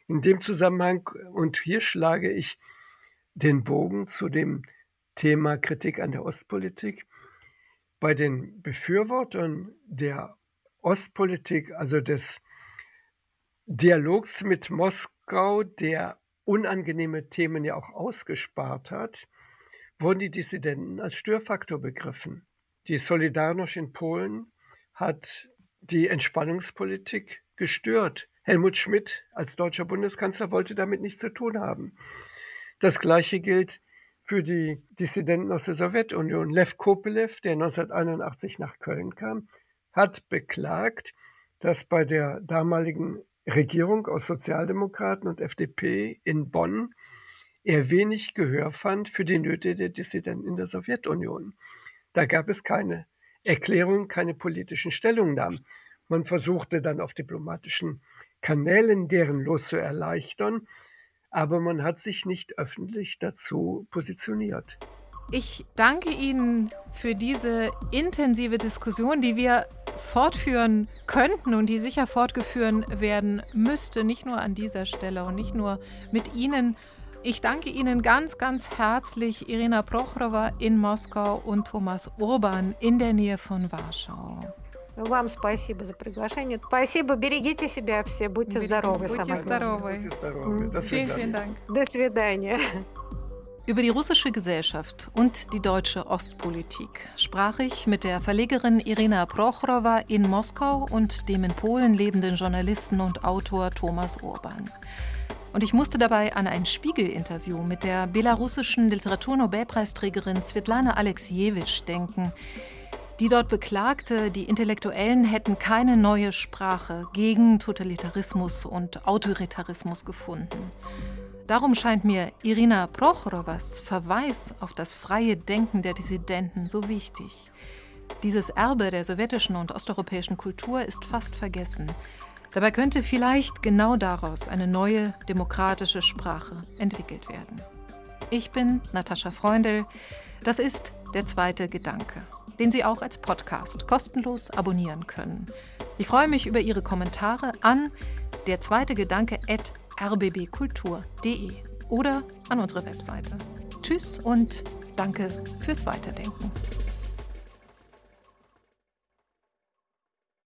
In dem Zusammenhang, und hier schlage ich den Bogen zu dem Thema Kritik an der Ostpolitik. Bei den Befürwortern der Ostpolitik, also des Dialogs mit Moskau, der unangenehme Themen ja auch ausgespart hat, wurden die Dissidenten als Störfaktor begriffen. Die Solidarność in Polen hat die Entspannungspolitik gestört. Helmut Schmidt als deutscher Bundeskanzler wollte damit nichts zu tun haben. Das Gleiche gilt für die Dissidenten aus der Sowjetunion. Lev Kopelev, der 1981 nach Köln kam, hat beklagt, dass bei der damaligen Regierung aus Sozialdemokraten und FDP in Bonn er wenig Gehör fand für die Nöte der Dissidenten in der Sowjetunion. Da gab es keine Erklärung, keine politischen Stellungnahmen. Man versuchte dann auf diplomatischen Kanälen deren Los zu erleichtern, aber man hat sich nicht öffentlich dazu positioniert. Ich danke Ihnen für diese intensive Diskussion, die wir fortführen könnten und die sicher fortgeführt werden müsste, nicht nur an dieser Stelle und nicht nur mit Ihnen. Ich danke Ihnen ganz, ganz herzlich, Irina Prochrova in Moskau und Thomas Urban in der Nähe von Warschau. Вам спасибо за приглашение. Спасибо, берегите себя все, будьте здоровы. Будьте здоровы. Будьте здоровы. До Vielen, vielen Dank. До свидания. Über die russische Gesellschaft und die deutsche Ostpolitik sprach ich mit der Verlegerin Irina Prochrova in Moskau und dem in Polen lebenden Journalisten und Autor Thomas Urban. Und ich musste dabei an ein Spiegel-Interview mit der belarussischen Literaturnobelpreisträgerin Svetlana Alexievich denken, die dort beklagte, die Intellektuellen hätten keine neue Sprache gegen Totalitarismus und Autoritarismus gefunden. Darum scheint mir Irina Prochorowas Verweis auf das freie Denken der Dissidenten so wichtig. Dieses Erbe der sowjetischen und osteuropäischen Kultur ist fast vergessen. Dabei könnte vielleicht genau daraus eine neue demokratische Sprache entwickelt werden. Ich bin Natascha Freundl. Das ist der zweite Gedanke, den Sie auch als Podcast kostenlos abonnieren können. Ich freue mich über Ihre Kommentare an der zweite Gedanke at rbbkultur.de oder an unsere Webseite. Tschüss und danke fürs Weiterdenken.